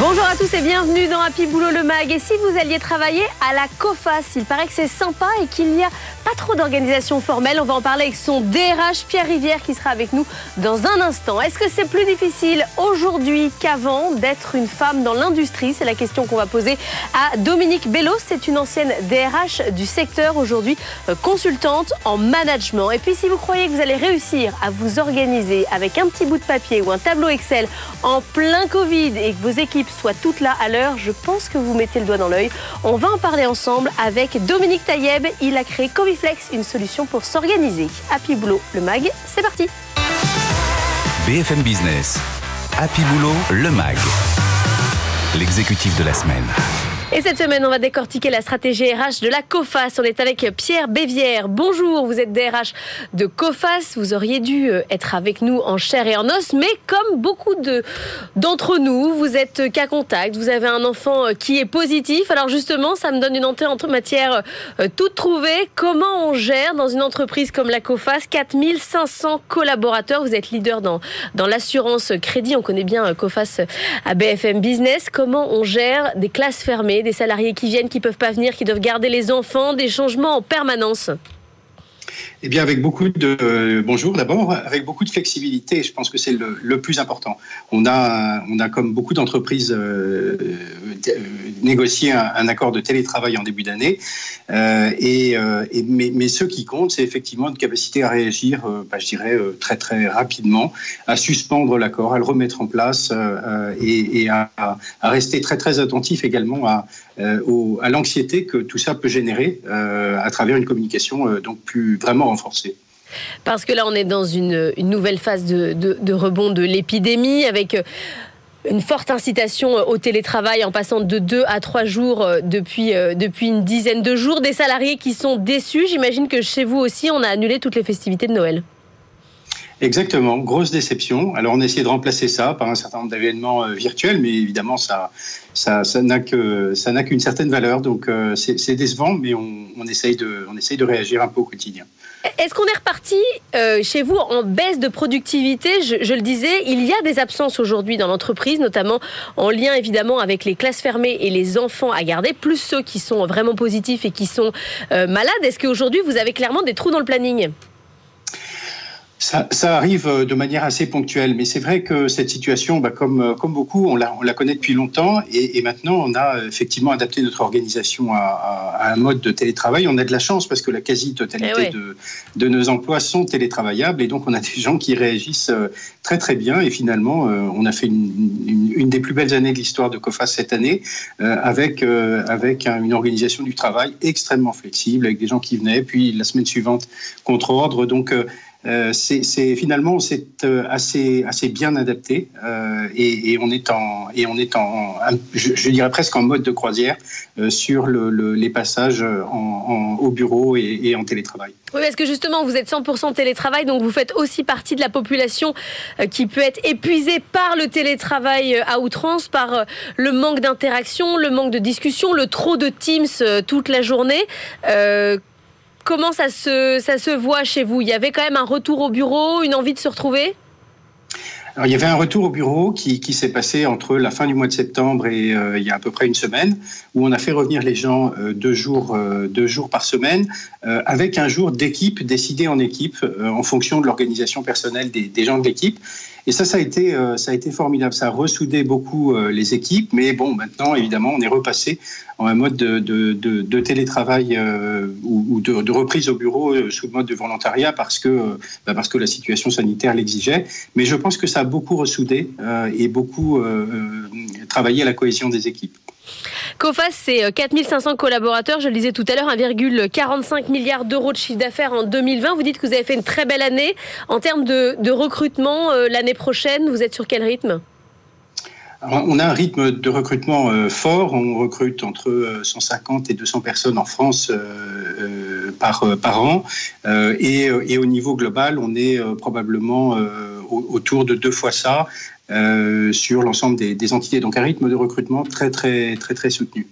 Bonjour à tous et bienvenue dans Happy Boulot le Mag. Et si vous alliez travailler à la COFAS, il paraît que c'est sympa et qu'il n'y a pas trop d'organisation formelle. On va en parler avec son DRH Pierre Rivière qui sera avec nous dans un instant. Est-ce que c'est plus difficile aujourd'hui qu'avant d'être une femme dans l'industrie? C'est la question qu'on va poser à Dominique Bellos. C'est une ancienne DRH du secteur, aujourd'hui euh, consultante en management. Et puis si vous croyez que vous allez réussir à vous organiser avec un petit bout de papier ou un tableau Excel en plein Covid et que vos équipes soit toute là à l'heure, je pense que vous mettez le doigt dans l'œil. On va en parler ensemble avec Dominique Taïeb. Il a créé Comiflex, une solution pour s'organiser. Happy Boulot, le MAG, c'est parti. BFM Business, Happy Boulot, le MAG, l'exécutif de la semaine. Et cette semaine, on va décortiquer la stratégie RH de la COFAS. On est avec Pierre Bévière. Bonjour, vous êtes DRH de COFAS. Vous auriez dû euh, être avec nous en chair et en os, mais comme beaucoup d'entre nous, vous êtes cas contact, vous avez un enfant euh, qui est positif. Alors justement, ça me donne une entrée entre matière euh, toute trouvée. Comment on gère dans une entreprise comme la COFAS? 4500 collaborateurs. Vous êtes leader dans, dans l'assurance crédit. On connaît bien COFAS à BFM Business. Comment on gère des classes fermées des salariés qui viennent, qui peuvent pas venir, qui doivent garder les enfants, des changements en permanence eh bien, avec beaucoup de euh, bonjour d'abord, avec beaucoup de flexibilité. Je pense que c'est le, plus important. On a, on a comme beaucoup d'entreprises euh, euh, négocié un, accord de télétravail en début d'année, et, mais, ce qui compte, c'est effectivement une capacité à réagir, bah, je dirais très très rapidement, à suspendre l'accord, à le remettre en place, et, à, à, rester très très attentif également à, à l'anxiété que tout ça peut générer à travers une communication donc plus vraiment Parce que là, on est dans une, nouvelle phase de, rebond de l'épidémie avec euh, une forte incitation au télétravail en passant de deux à trois jours euh, depuis, euh, depuis une dizaine de jours. Des salariés qui sont déçus. J'imagine que chez vous aussi, on a annulé toutes les festivités de Noël. Exactement, grosse déception. Alors on a de remplacer ça par un certain nombre d'événements virtuels, mais évidemment ça, n'a qu'une certaine valeur, donc c'est décevant, mais on, essaye de réagir un peu au quotidien. Est-ce qu'on est reparti euh, chez vous en baisse de productivité? Je, le disais, il y a des absences aujourd'hui dans l'entreprise, notamment en lien évidemment avec les classes fermées et les enfants à garder, plus ceux qui sont vraiment positifs et qui sont euh, malades. Est-ce qu'aujourd'hui vous avez clairement des trous dans le planning? Ça, ça, arrive euh, de manière assez ponctuelle, mais c'est vrai que cette situation, bah, comme, euh, comme beaucoup, on la, on la connaît depuis longtemps et, et, maintenant on a effectivement adapté notre organisation à, à, un mode de télétravail. On a de la chance parce que la quasi-totalité eh de, de, nos emplois sont télétravaillables et donc on a des gens qui réagissent euh, très très bien et finalement on a fait une, une, des plus belles années de l'histoire de COFAS cette année avec, avec une organisation du travail extrêmement flexible avec des gens qui venaient puis la semaine suivante contre ordre. Donc euh, c'est finalement c'est euh, assez bien adapté euh, et, on est en je, dirais presque en mode de croisière sur les passages au bureau et, en télétravail. Oui, parce que justement vous êtes 100% télétravail, donc vous faites aussi partie de la population qui peut être épuisée par le télétravail à outrance, par le manque d'interaction, le manque de discussion, le trop de Teams toute la journée. Comment ça se, ça se voit chez vous? Il y avait quand même un retour au bureau, une envie de se retrouver? Alors, il y avait un retour au bureau qui, qui s'est passé entre la fin du mois de septembre et euh, il y a à peu près une semaine, où on a fait revenir les gens euh, deux, jours, euh, deux jours par semaine, avec un jour d'équipe décidé en équipe en fonction de l'organisation personnelle des, des gens de l'équipe. Et ça, ça a été, euh, ça a été formidable. Ça a ressoudé beaucoup euh, les équipes. Mais bon, maintenant, évidemment, on est repassé en un mode de, de, de, de télétravail euh, ou, de, de, reprise au bureau sous le mode de volontariat parce que, bah parce que la situation sanitaire l'exigeait. Mais je pense que ça a beaucoup ressoudé et beaucoup travaillé à la cohésion des équipes. COFAS, c'est 4500 euh, collaborateurs, je le disais tout à l'heure, 1,45 milliard d'euros de chiffre d'affaires en 2020. Vous dites que vous avez fait une très belle année. En termes de, recrutement, euh, l'année prochaine, vous êtes sur quel rythme? On a un rythme de recrutement euh, fort. On recrute entre 150 et 200 personnes en France par, par an. Et, au niveau global, on est probablement autour de deux fois ça. Euh, sur l'ensemble des, entités. Donc un rythme de recrutement très très très très soutenu.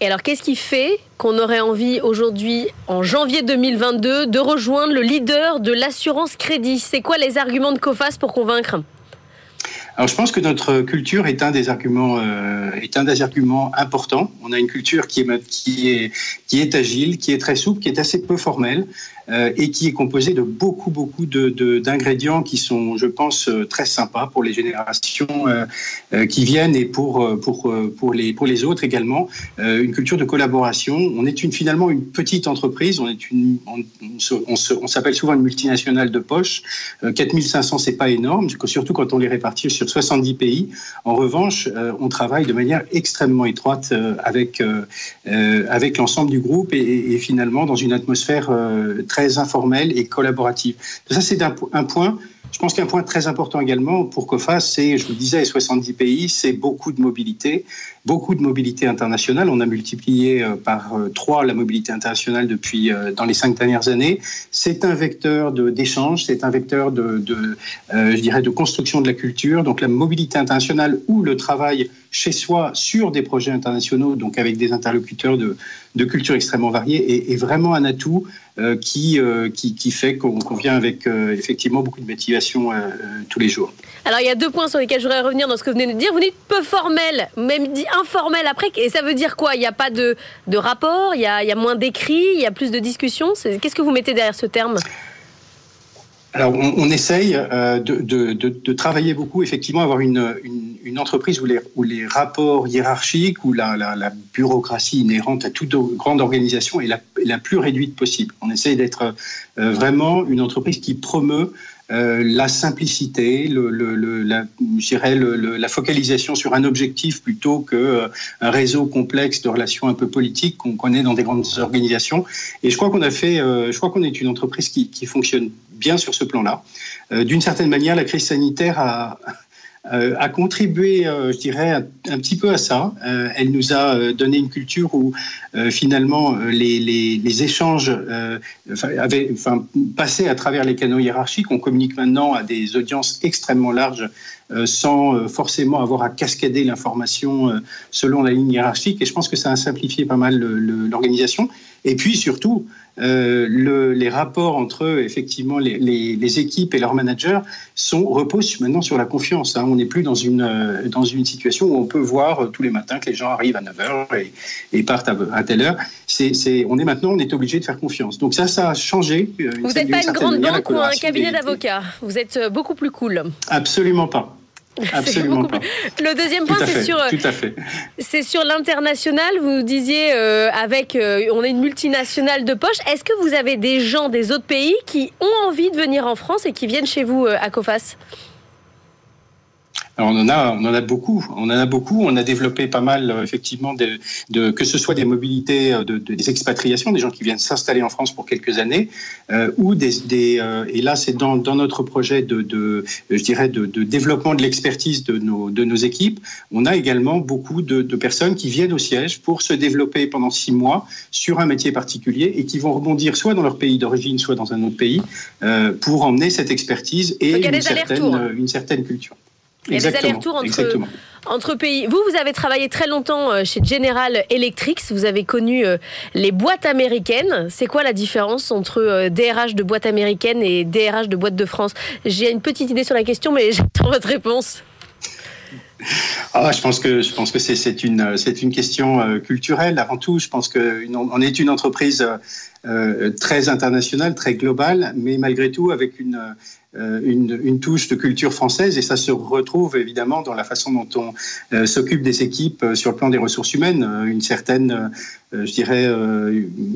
Et alors, qu'est-ce qui fait qu'on aurait envie aujourd'hui, en janvier 2022, de rejoindre le leader de l'assurance crédit? C'est quoi les arguments de COFAS pour convaincre? Alors, je pense que notre culture est un des arguments, euh, est un des arguments importants. On a une culture qui est, qui est, qui est agile, qui est très souple, qui est assez peu formelle, euh, et qui est composé de beaucoup, beaucoup d'ingrédients de, qui sont, je pense, euh, très sympas pour les générations euh, qui viennent et pour, pour, pour, les, pour les autres également. une culture de collaboration. On est une, finalement une petite entreprise, on, est une, on, on s'appelle souvent une multinationale de poche. 4500, c'est pas énorme, surtout quand on les répartit sur 70 pays. En revanche, on travaille de manière extrêmement étroite avec, avec l'ensemble du groupe et, et, finalement dans une atmosphère très très informelle et collaborative. Ça, c'est un, point je pense qu'un point très important également pour COFAS, c'est, je vous le disais, 70 pays, c'est beaucoup de mobilité, beaucoup de mobilité internationale. On a multiplié euh, par euh, trois la mobilité internationale depuis euh, dans les cinq dernières années. C'est un vecteur d'échange, c'est un vecteur de, je dirais, de construction de la culture. Donc la mobilité internationale ou le travail chez soi sur des projets internationaux, donc avec des interlocuteurs de, de culture extrêmement variées, est, vraiment un atout qui, qui, qui, fait qu'on vient avec effectivement beaucoup de motivation euh, euh, tous les jours. Alors il y a deux points sur lesquels je voudrais revenir dans ce que vous venez de dire. Vous dites peu formel, même dit informel après. Et ça veut dire quoi? Il n'y a pas de, de rapport, il y a, il y a moins d'écrits, il y a plus de discussions. Qu'est-ce que vous mettez derrière ce terme? Alors, on, essaye euh, de, travailler beaucoup, effectivement, avoir une, entreprise où les, où rapports hiérarchiques, ou la, la, la bureaucratie inhérente à toute grande organisation est la, la plus réduite possible. On essaye d'être vraiment une entreprise qui promeut euh, la simplicité, le, le, la, la, focalisation sur un objectif plutôt qu'un euh, réseau complexe de relations un peu politiques qu'on connaît dans des grandes organisations. Et je crois qu'on a fait, euh, je crois qu'on est une entreprise qui fonctionne bien sur ce plan-là. D'une certaine manière, la crise sanitaire a, euh, contribué, euh, je dirais, un, petit peu à ça. Euh, elle nous a donné une culture où finalement les, les, échanges avaient enfin, passé à travers les canaux hiérarchiques. On communique maintenant à des audiences extrêmement larges sans forcément avoir à cascader l'information selon la ligne hiérarchique. Et je pense que ça a simplifié pas mal l'organisation. Et puis surtout, euh, le, les rapports entre effectivement les, les, les, équipes et leurs managers sont, reposent maintenant sur la confiance. Hein. On n'est plus dans une, euh, dans une situation où on peut voir euh, tous les matins que les gens arrivent à 9h et, et partent à, telle heure. C'est, c'est, on est maintenant, on est obligé de faire confiance. Donc ça, ça a changé. Vous n'êtes pas une grande banque ou un cabinet d'avocats? Vous êtes beaucoup plus cool. Absolument pas. Absolument pas. Le deuxième point, c'est sur, c'est l'international. Vous disiez euh, avec, euh, on est une multinationale de poche. Est-ce que vous avez des gens des autres pays qui ont envie de venir en France et qui viennent chez vous euh, à COFAS? On en a, on en a beaucoup. On en a beaucoup. On a développé pas mal, euh, effectivement, de, de, que ce soit des mobilités, euh, de, des expatriations, des gens qui viennent s'installer en France pour quelques années, euh, ou des, des euh, et là c'est dans, dans, notre projet de, de je dirais, de, développement de l'expertise de nos, de nos équipes. On a également beaucoup de, personnes qui viennent au siège pour se développer pendant six mois sur un métier particulier et qui vont rebondir soit dans leur pays d'origine, soit dans un autre pays, euh, pour emmener cette expertise et une certaine, une certaine culture. Il y a des allers-retours entre, entre pays. Vous, vous avez travaillé très longtemps euh, chez General Electric. Vous avez connu euh, les boîtes américaines. C'est quoi la différence entre DRH euh, de boîte américaine et DRH de boîte de France? J'ai une petite idée sur la question, mais j'attends votre réponse. Ah, je pense que je pense que c'est une c'est une question culturelle avant tout. Je pense que on est une entreprise très internationale, très globale, mais malgré tout avec une une, une, touche de culture française et ça se retrouve évidemment dans la façon dont on euh, s'occupe des équipes euh, sur le plan des ressources humaines, une certaine, je dirais,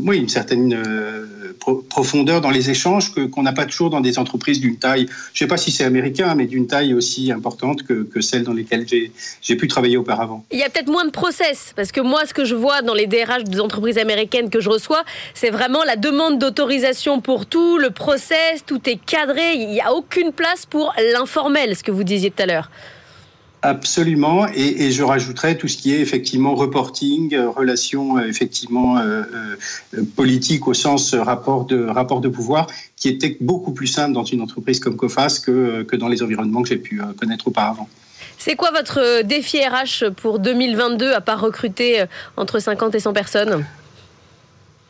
oui, une certaine profondeur dans les échanges qu'on n'a pas toujours dans des entreprises d'une taille, je ne sais pas si c'est américain, mais d'une taille aussi importante que, que celle dans lesquelles j'ai pu travailler auparavant. Il y a peut-être moins de process, parce que moi, ce que je vois dans les DRH des entreprises américaines que je reçois, c'est vraiment la demande d'autorisation pour tout, le process, tout est cadré, il n'y a aucune place pour l'informel, ce que vous disiez tout à l'heure. Absolument, et, je rajouterais tout ce qui est effectivement reporting, euh, relations euh, effectivement euh, politiques au sens rapport de rapport de pouvoir, qui était beaucoup plus simple dans une entreprise comme Cofas que, que dans les environnements que j'ai pu connaître auparavant. C'est quoi votre défi RH pour 2022 à part recruter entre 50 et 100 personnes?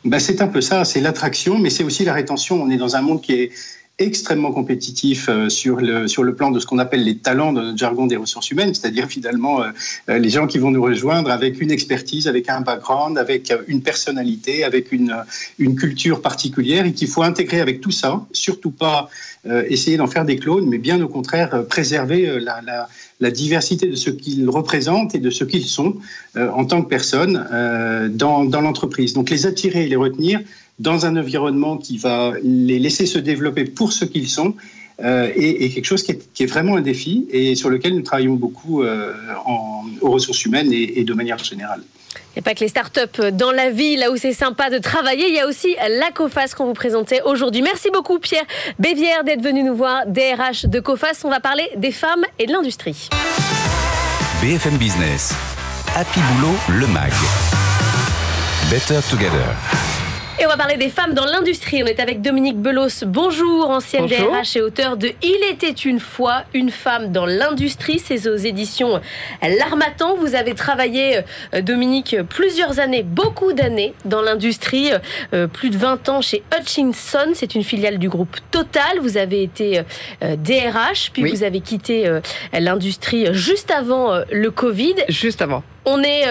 Ben, c'est un peu ça, c'est l'attraction, mais c'est aussi la rétention. On est dans un monde qui est extrêmement compétitif euh, sur le, sur le plan de ce qu'on appelle les talents de notre jargon des ressources humaines, c'est-à-dire finalement euh, euh, les gens qui vont nous rejoindre avec une expertise, avec un background, avec une personnalité, avec une, une culture particulière et qu'il faut intégrer avec tout ça, surtout pas essayer d'en faire des clones, mais bien au contraire préserver la, la, la diversité de ce qu'ils représentent et de ce qu'ils sont en tant que personnes dans, dans l'entreprise. Donc les attirer et les retenir, dans un environnement qui va les laisser se développer pour ce qu'ils sont. Euh, et, quelque chose qui est, vraiment un défi et sur lequel nous travaillons beaucoup euh, en, aux ressources humaines et, de manière générale. Il n'y a pas que les startups dans la vie, là où c'est sympa de travailler, il y a aussi la COFAS qu'on vous présentait aujourd'hui. Merci beaucoup Pierre Bévière d'être venu nous voir, DRH de COFAS. On va parler des femmes et de l'industrie. BFM Business, Happy Boulot, le MAG. Better Together. Et on va parler des femmes dans l'industrie. On est avec Dominique Belos. Bonjour, ancienne DRH et auteur de Il était une fois une femme dans l'industrie. C'est aux éditions L'Armatan. Vous avez travaillé, euh, Dominique, plusieurs années, beaucoup d'années dans l'industrie. Euh, plus de 20 ans chez Hutchinson. C'est une filiale du groupe Total. Vous avez été DRH, euh, puis vous avez quitté l'industrie juste avant le Covid. Juste avant. On est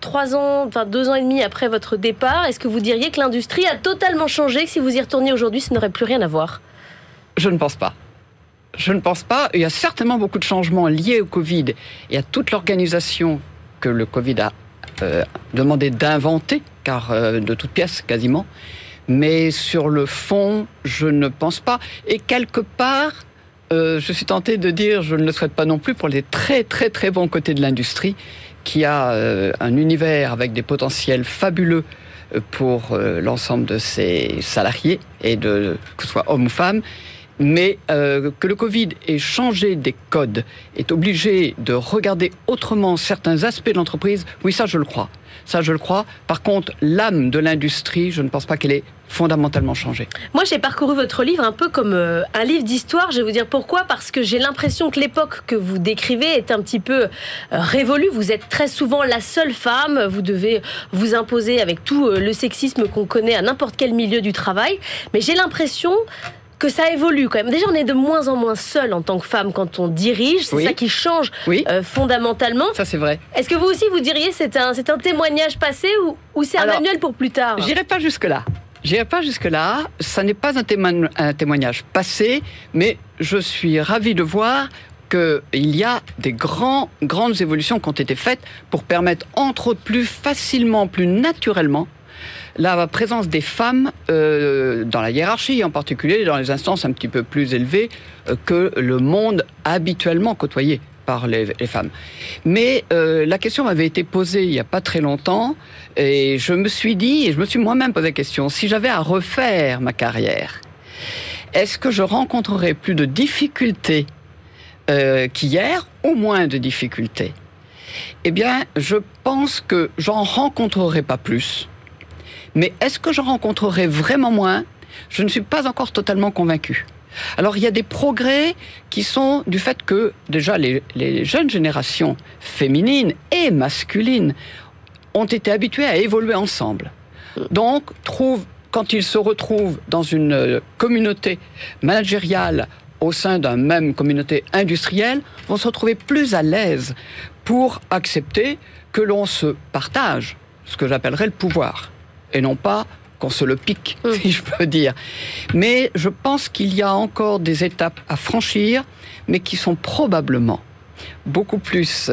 trois ans, enfin deux ans et demi après votre départ, est-ce que vous diriez que l'industrie a totalement changé, que si vous y retourniez aujourd'hui, ça n'aurait plus rien à voir? Je ne pense pas. Je ne pense pas. Il y a certainement beaucoup de changements liés au Covid et à toute l'organisation que le Covid a euh, demandé d'inventer, car euh, de toutes pièces quasiment. Mais sur le fond, je ne pense pas. Et quelque part, euh, je suis tenté de dire, je ne le souhaite pas non plus pour les très très très bons côtés de l'industrie qui a euh, un univers avec des potentiels fabuleux euh, pour euh, l'ensemble de ses salariés, et de, que ce soit hommes ou femmes, mais que le Covid ait changé des codes, est obligé de regarder autrement certains aspects de l'entreprise, oui, ça je le crois. Ça, je le crois. Par contre, l'âme de l'industrie, je ne pense pas qu'elle ait fondamentalement changé. Moi, j'ai parcouru votre livre un peu comme euh, un livre d'histoire. Je vais vous dire pourquoi. Parce que j'ai l'impression que l'époque que vous décrivez est un petit peu euh, révolue. Vous êtes très souvent la seule femme. Vous devez vous imposer avec tout euh, le sexisme qu'on connaît à n'importe quel milieu du travail. Mais j'ai l'impression que ça évolue quand même. Déjà, on est de moins en moins seul en tant que femme quand on dirige. C'est ça qui change euh, fondamentalement. Ça, c'est vrai. Est-ce que vous aussi, vous diriez c'est un, c'est un témoignage passé ou, ou c'est un manuel pour plus tard? J'irai pas jusque-là. J'irai pas jusque-là. Ça n'est pas un, un témoignage passé, mais je suis ravi de voir qu'il y a des grands, grandes évolutions qui ont été faites pour permettre, entre autres, plus facilement, plus naturellement, la présence des femmes euh, dans la hiérarchie, en particulier dans les instances un petit peu plus élevées euh, que le monde habituellement côtoyé par les, femmes. Mais euh, la question m'avait été posée il n'y a pas très longtemps et je me suis dit, et je me suis moi-même posé la question, si j'avais à refaire ma carrière, est-ce que je rencontrerais plus de difficultés qu'hier, ou moins de difficultés? Eh bien, je pense que j'en rencontrerai pas plus mais est-ce que je rencontrerai vraiment moins? Je ne suis pas encore totalement convaincu. Alors il y a des progrès qui sont du fait que déjà les, jeunes générations féminines et masculines ont été habituées à évoluer ensemble. Donc trouvent, quand ils se retrouvent dans une euh, communauté managériale au sein d'une même communauté industrielle, vont se retrouver plus à l'aise pour accepter que l'on se partage ce que j'appellerais le pouvoir et non pas qu'on se le pique, mm. si je peux dire. Mais je pense qu'il y a encore des étapes à franchir, mais qui sont probablement beaucoup plus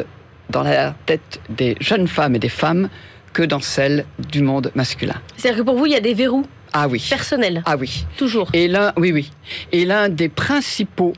dans la tête des jeunes femmes et des femmes que dans celle du monde masculin. C'est-à-dire que pour vous, il y a des verrous ah oui. personnels Ah oui. Toujours. Et l'un, oui, oui. Et l'un des principaux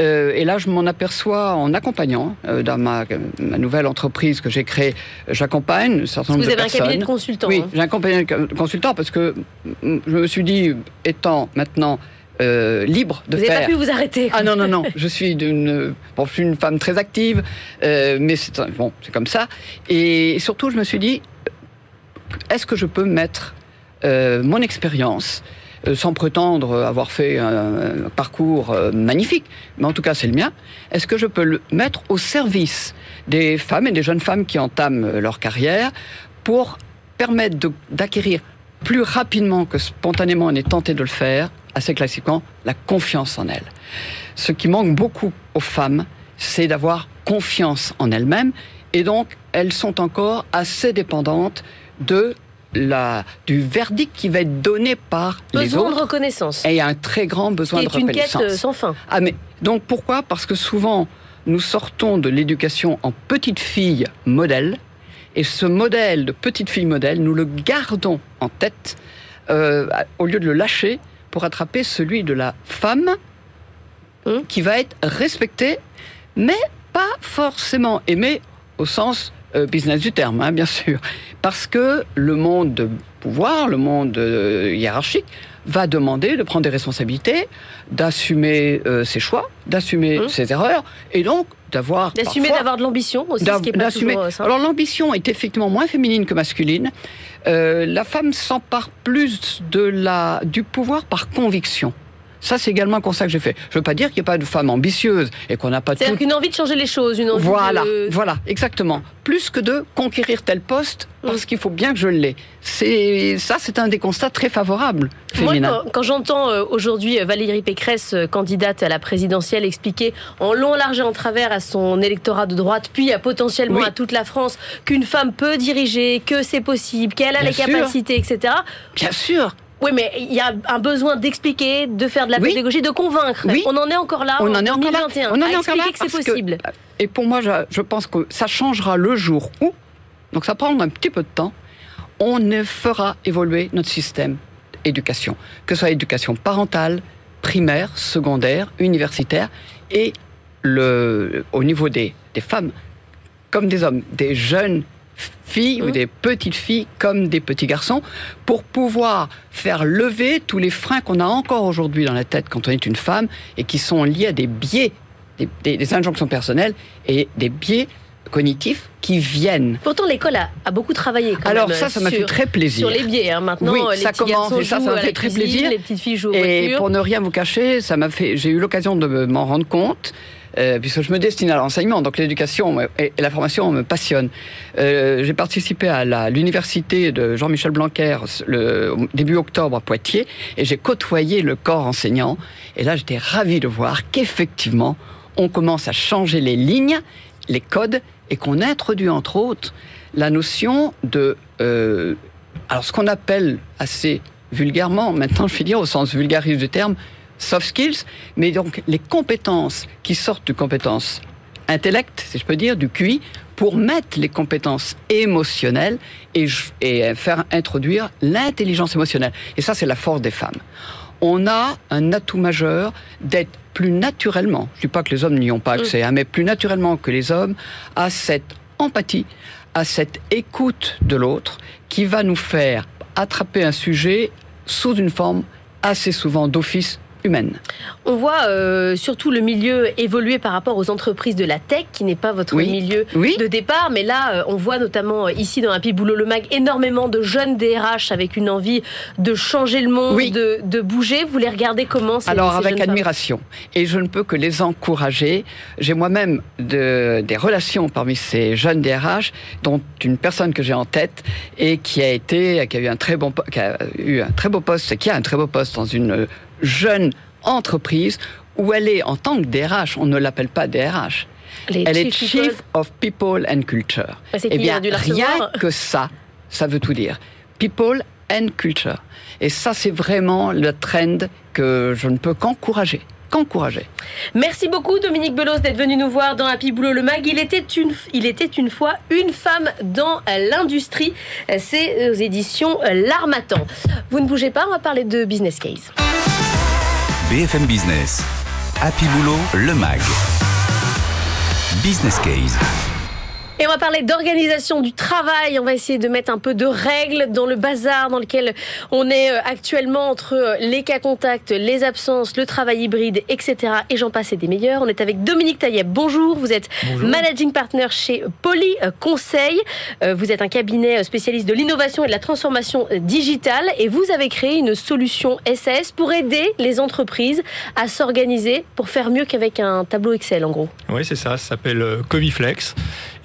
euh, et là, je m'en aperçois en accompagnant euh, dans ma, nouvelle entreprise que j'ai créée. J'accompagne un certain nombre de personnes. Vous avez un cabinet de consultants. Oui, hein. j'ai un cabinet de consultants parce que je me suis dit, étant maintenant euh, libre de vous faire. Vous n'avez pas pu vous arrêter. Ah non, non, non. je suis d'une, bon, je suis une femme très active, euh, mais c'est bon, c'est comme ça. Et surtout, je me suis dit, est-ce que je peux mettre euh, mon expérience sans prétendre avoir fait un, parcours euh, magnifique, mais en tout cas c'est le mien, est-ce que je peux le mettre au service des femmes et des jeunes femmes qui entament leur carrière pour permettre d'acquérir plus rapidement que spontanément on est tenté de le faire, assez classiquement, la confiance en elles? Ce qui manque beaucoup aux femmes, c'est d'avoir confiance en elles-mêmes, et donc elles sont encore assez dépendantes de la, du verdict qui va être donné par les autres. Besoin de reconnaissance. Et il y a un très grand besoin de reconnaissance. une quête sans fin. Ah mais donc pourquoi? Parce que souvent nous sortons de l'éducation en petite fille modèle, et ce modèle de petite fille modèle, nous le gardons en tête euh, au lieu de le lâcher pour attraper celui de la femme hum. qui va être respectée, mais pas forcément aimée au sens euh, business du terme, hein, bien sûr. Parce que le monde de pouvoir, le monde euh, hiérarchique, va demander de prendre des responsabilités, d'assumer euh, ses choix, d'assumer mmh. ses erreurs, et donc d'avoir... D'assumer d'avoir de l'ambition aussi, ce qui est pas toujours Alors l'ambition est effectivement moins féminine que masculine. la femme s'empare plus de la, du pouvoir par conviction. Ça, c'est également un constat que j'ai fait. Je ne veux pas dire qu'il n'y a pas de femmes ambitieuses et qu'on n'a pas. C'est-à-dire qu'une envie de changer les choses, une envie voilà, de... Voilà, exactement. Plus que de conquérir tel poste parce mm. qu'il faut bien que je l'ai. C'est ça, c'est un des constats très favorables. Moi, quand, j'entends euh, aujourd'hui euh, Valérie Pécresse, euh, candidate à la présidentielle, expliquer en long, large et en travers à son électorat de droite, puis à potentiellement à toute la France, qu'une femme peut diriger, que c'est possible, qu'elle a les capacités, etc. Bien sûr. Oui, mais il y a un besoin d'expliquer, de faire de la pédagogie, de convaincre. Oui. On en est encore là. On en, est encore là. On en est encore là que c'est possible. et pour moi, je, pense que ça changera le jour où, donc ça prendra un petit peu de temps, on fera évoluer notre système d'éducation, que ce soit éducation parentale, primaire, secondaire, universitaire, et le, au niveau des, des femmes comme des hommes, des jeunes filles ou mmh. des petites filles comme des petits garçons pour pouvoir faire lever tous les freins qu'on a encore aujourd'hui dans la tête quand on est une femme et qui sont liés à des biais, des, injonctions personnelles et des biais cognitifs qui viennent. Pourtant, l'école a, beaucoup travaillé. Quand Alors ça, ça m'a fait très plaisir. Sur les biais, hein. maintenant, oui, les ça commence et ça, ça m'a fait très plaisir. Les petites filles jouent Et pour ne rien vous cacher, ça m'a fait. J'ai eu l'occasion de m'en rendre compte. Euh, puisque je me destine à l'enseignement, donc l'éducation et la formation me passionnent. Euh, j'ai participé à l'université de Jean-Michel Blanquer le début octobre à Poitiers et j'ai côtoyé le corps enseignant. Et là, j'étais ravi de voir qu'effectivement, on commence à changer les lignes, les codes, et qu'on introduit entre autres la notion de, euh, alors ce qu'on appelle assez vulgairement, maintenant je vais dire au sens vulgarise du terme, soft skills, mais donc les compétences qui sortent de compétences intellect, si je peux dire, du QI, pour mettre les compétences émotionnelles et, et faire introduire l'intelligence émotionnelle. Et ça, c'est la force des femmes. On a un atout majeur d'être plus naturellement, je ne dis pas que les hommes n'y ont pas accès, mm. hein, mais plus naturellement que les hommes, à cette empathie, à cette écoute de l'autre qui va nous faire attraper un sujet sous une forme assez souvent d'office humaine. On voit euh, surtout le milieu évoluer par rapport aux entreprises de la tech, qui n'est pas votre milieu de départ, mais là, euh, on voit notamment euh, ici dans Happy Boulot le Mag énormément de jeunes DRH avec une envie de changer le monde, de, bouger. Vous les regardez comment ces, Alors avec admiration, et je ne peux que les encourager. J'ai moi-même de, des relations parmi ces jeunes DRH, dont une personne que j'ai en tête et qui a été, qui a eu un très bon, qui a eu un très beau poste, qui a un très beau poste dans une jeune entreprise où elle est en tant que DRH, on ne l'appelle pas DRH. elle est Chief of People and Culture. Bah, eh bien, rien que ça, ça veut tout dire. People and Culture. Et ça, c'est vraiment le trend que je ne peux qu'encourager qu'encourager. Merci beaucoup Dominique Belos d'être venu nous voir dans Happy Boulot le Mag. Il était une, il était une fois une femme dans l'industrie. C'est aux éditions L'Armatan. Vous ne bougez pas, on va parler de business case. BFM Business. Happy Boulot, le MAG. Business Case. Et on va parler d'organisation du travail. On va essayer de mettre un peu de règles dans le bazar dans lequel on est euh, actuellement entre euh, les cas contacts, les absences, le travail hybride, etc. Et j'en passe et des meilleurs. On est avec Dominique Tailleb. Bonjour. Vous êtes managing partner chez Poly Conseil. Euh, vous êtes un cabinet spécialiste de l'innovation et de la transformation digitale. Et vous avez créé une solution SAS pour aider les entreprises à s'organiser pour faire mieux qu'avec un tableau Excel, en gros. Oui, c'est ça. Ça s'appelle Coviflex.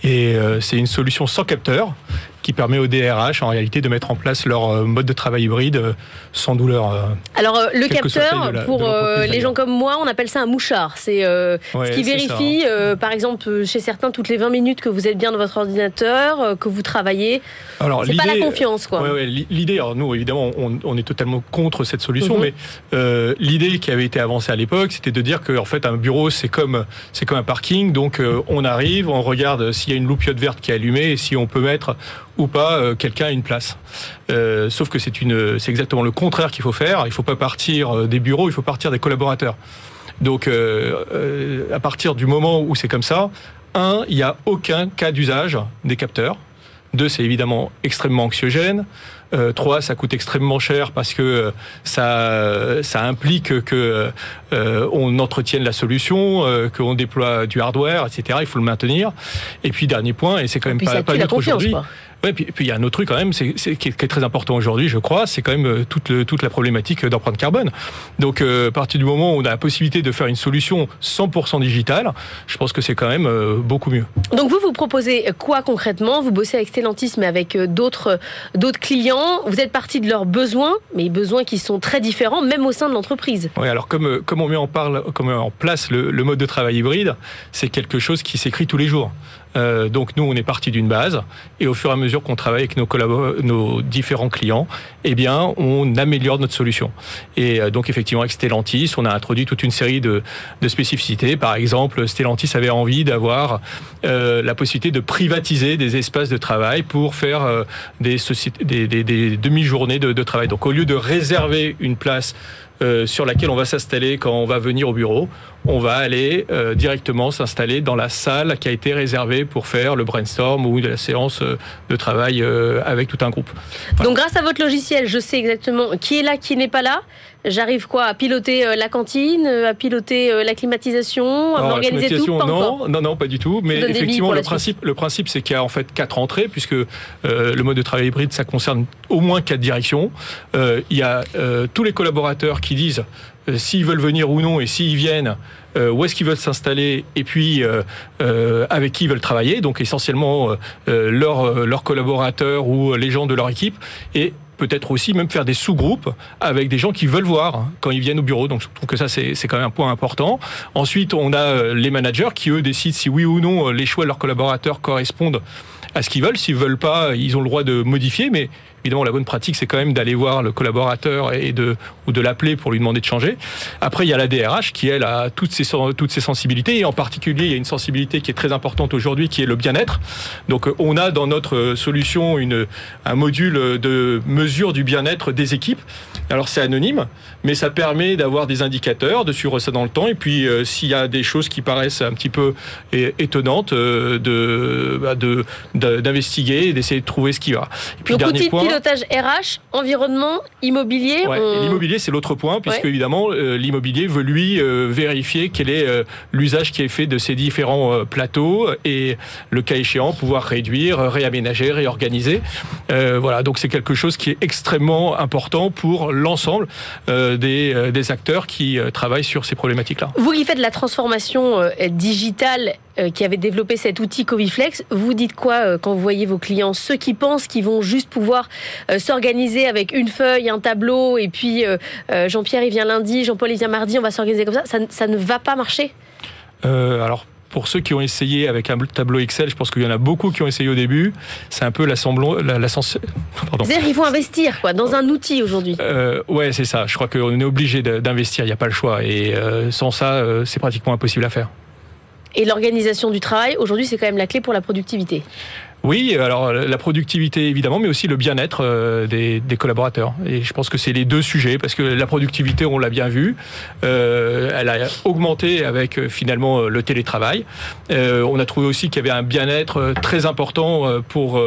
Et euh, c'est une solution sans capteur qui permet aux DRH en réalité de mettre en place leur euh, mode de travail hybride euh, sans douleur. Euh, Alors le capteur, pour les gens comme moi, on appelle ça un mouchard. C'est ce qui vérifie, par exemple, chez certains, toutes les 20 minutes que vous êtes bien dans votre ordinateur, que vous travaillez. Alors, c'est pas la confiance, quoi. l'idée, alors nous, évidemment, on, est totalement contre cette solution, mhm. mais l'idée qui avait été avancée à l'époque, c'était de dire que en fait, un bureau, c'est comme, c'est comme un parking. Donc, on arrive, on regarde s'il y a une loupiote verte qui est allumée et si on peut mettre ou pas euh, quelqu'un à une place. Euh, sauf que c'est une, c'est exactement le contraire qu'il faut faire. Il ne faut pas partir euh, des bureaux, il faut partir des collaborateurs. Donc, à partir du moment où c'est comme ça, un, il n'y a aucun cas d'usage des capteurs. Deux, c'est évidemment extrêmement anxiogène. trois, ça coûte extrêmement cher parce que ça, ça implique que on entretienne la solution, qu'on déploie du hardware, etc. Il faut le maintenir. Et puis dernier point, et c'est quand même pas, pas neutre aujourd'hui. Ouais, puis, puis il y a un autre truc quand même, c'est, qui, est, très important aujourd'hui, je crois, c'est quand même euh, toute, toute la problématique d'empreinte carbone. Donc, euh, à partir du moment où on a la possibilité de faire une solution 100% digitale, je pense que c'est quand même euh, beaucoup mieux. Donc, vous, vous proposez quoi concrètement? Vous bossez avec Stellantis, mais avec d'autres, d'autres clients. Vous êtes parti de leurs besoins, mais besoins qui sont très différents, même au sein de l'entreprise. Oui, alors comme, comme on met en, parle, comme on met en place le, le mode de travail hybride, c'est quelque chose qui s'écrit tous les jours. Euh, donc nous, on est parti d'une base et au fur et à mesure qu'on travaille avec nos, différents clients, eh bien, on améliore notre solution. Et euh, donc effectivement, avec Stellantis, on a introduit toute une série de, spécificités. Par exemple, Stellantis avait envie d'avoir euh, la possibilité de privatiser des espaces de travail pour faire des, des, des, demi-journées de, travail. Donc au lieu de réserver une place sur laquelle on va s'installer quand on va venir au bureau. On va aller euh, directement s'installer dans la salle qui a été réservée pour faire le brainstorm ou de la séance euh, de travail avec tout un groupe. Donc grâce à votre logiciel, je sais exactement qui est là, qui n'est pas là. J'arrive quoi à piloter la cantine, à piloter la climatisation, à m'organiser tout pas non, non, non, pas du tout. Mais effectivement, le principe, le principe, c'est qu'il y a en fait quatre entrées, puisque le mode de travail hybride, ça concerne au moins quatre directions. il y a tous les collaborateurs qui disent euh, s'ils veulent venir ou non et s'ils viennent, euh, où est-ce qu'ils veulent s'installer et puis euh, avec qui ils veulent travailler, donc essentiellement leurs leurs collaborateurs ou les gens de leur équipe, et peut-être aussi même faire des sous-groupes avec des gens qui veulent voir hein, quand ils viennent au bureau. Donc je trouve que ça c'est quand même un point important. Ensuite, on a les managers qui eux décident si oui ou non les choix de leurs collaborateurs correspondent à ce qu'ils veulent. S'ils veulent pas, ils ont le droit de modifier, mais évidemment, la bonne pratique, c'est quand même d'aller voir le collaborateur et de, ou de l'appeler pour lui demander de changer. Après, il y a la DRH qui, elle, a toutes ses, toutes ses sensibilités. Et en particulier, il y a une sensibilité qui est très importante aujourd'hui, qui est le bien-être. Donc, on a dans notre solution une, un module de mesure du bien-être des équipes. Alors, c'est anonyme, mais ça permet d'avoir des indicateurs, de suivre ça dans le temps. Et puis, euh, s'il y a des choses qui paraissent un petit peu étonnantes, euh, de, bah, de, d'investiguer et d'essayer de trouver ce qui va. Et puis, dernier point pilotage RH, environnement, immobilier. L'immobilier, c'est l'autre point, puisque évidemment, euh, l'immobilier veut lui euh, vérifier quel est euh, l'usage qui est fait de ces différents plateaux et, le cas échéant, pouvoir réduire, réaménager, réorganiser. voilà, donc c'est quelque chose qui est extrêmement important pour l'ensemble des, des, acteurs qui travaillent sur ces problématiques-là. Vous qui faites de la transformation digitale qui avez développé cet outil Coviflex, vous dites quoi quand vous voyez vos clients Ceux qui pensent qu'ils vont juste pouvoir euh, s'organiser avec une feuille, un tableau, et puis euh, euh, Jean-Pierre il vient lundi, Jean-Paul il vient mardi, on va s'organiser comme ça, ça, ne va pas marcher? Alors pour ceux qui ont essayé avec un tableau Excel, je pense qu'il y en a beaucoup qui ont essayé au début. C'est un peu la, la C'est-à-dire qu'il faut investir quoi, dans un outil aujourd'hui. Euh, ouais, c'est ça. Je crois qu'on est obligé d'investir. Il n'y a pas le choix. Et sans ça, c'est pratiquement impossible à faire. Et l'organisation du travail, aujourd'hui, c'est quand même la clé pour la productivité. Oui, alors la productivité évidemment, mais aussi le bien-être euh, des, collaborateurs. Et je pense que c'est les deux sujets, parce que la productivité, on l'a bien vu, euh, elle a augmenté avec euh, finalement le télétravail. on a trouvé aussi qu'il y avait un bien-être très important pour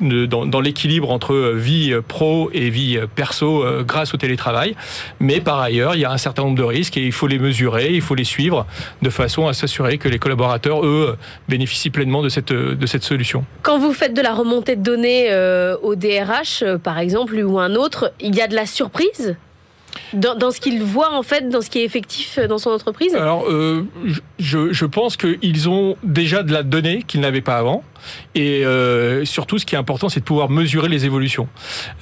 dans, l'équilibre entre vie pro et vie perso euh, grâce au télétravail. Mais par ailleurs, il y a un certain nombre de risques et il faut les mesurer, il faut les suivre de façon à s'assurer que les collaborateurs, eux, bénéficient pleinement de cette, de cette solution. Quand vous faites de la remontée de données euh, au DRH, euh, par exemple, ou un autre, il y a de la surprise dans, ce qu'il voit en fait, dans ce qui est effectif dans son entreprise? Alors, je, je pense qu'ils ont déjà de la donnée qu'ils n'avaient pas avant. Et euh, surtout, ce qui est important, c'est de pouvoir mesurer les évolutions.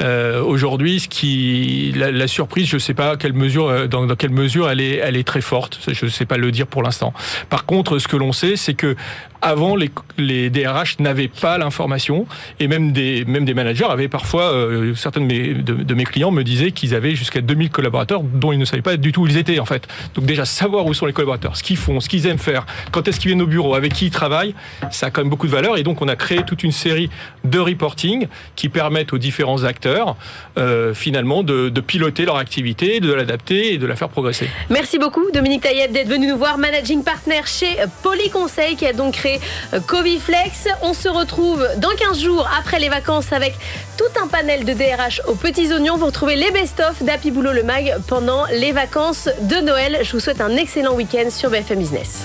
Euh, Aujourd'hui, ce qui la, la, surprise, je ne sais pas quelle mesure, euh, dans, dans, quelle mesure elle est, elle est très forte. Je ne sais pas le dire pour l'instant. Par contre, ce que l'on sait, c'est que avant, les, les DRH n'avaient pas l'information et même des, même des managers avaient parfois, euh, certains de mes, de, mes clients me disaient qu'ils avaient jusqu'à 2000 collaborateurs dont ils ne savaient pas du tout où ils étaient en fait. Donc déjà, savoir où sont les collaborateurs, ce qu'ils font, ce qu'ils aiment faire, quand est-ce qu'ils viennent au bureau, avec qui ils travaillent, ça a quand même beaucoup de valeur et donc donc on a créé toute une série de reporting qui permettent aux différents acteurs euh, finalement de, piloter leur activité, de l'adapter et de la faire progresser. Merci beaucoup Dominique Taïeb d'être venu nous voir, managing partner chez Polyconseil qui a donc créé euh, Coviflex. On se retrouve dans 15 jours après les vacances avec tout un panel de DRH aux petits oignons. Vous retrouvez les best-of d'Happy Boulot le Mag pendant les vacances de Noël. Je vous souhaite un excellent week-end sur BFM Business.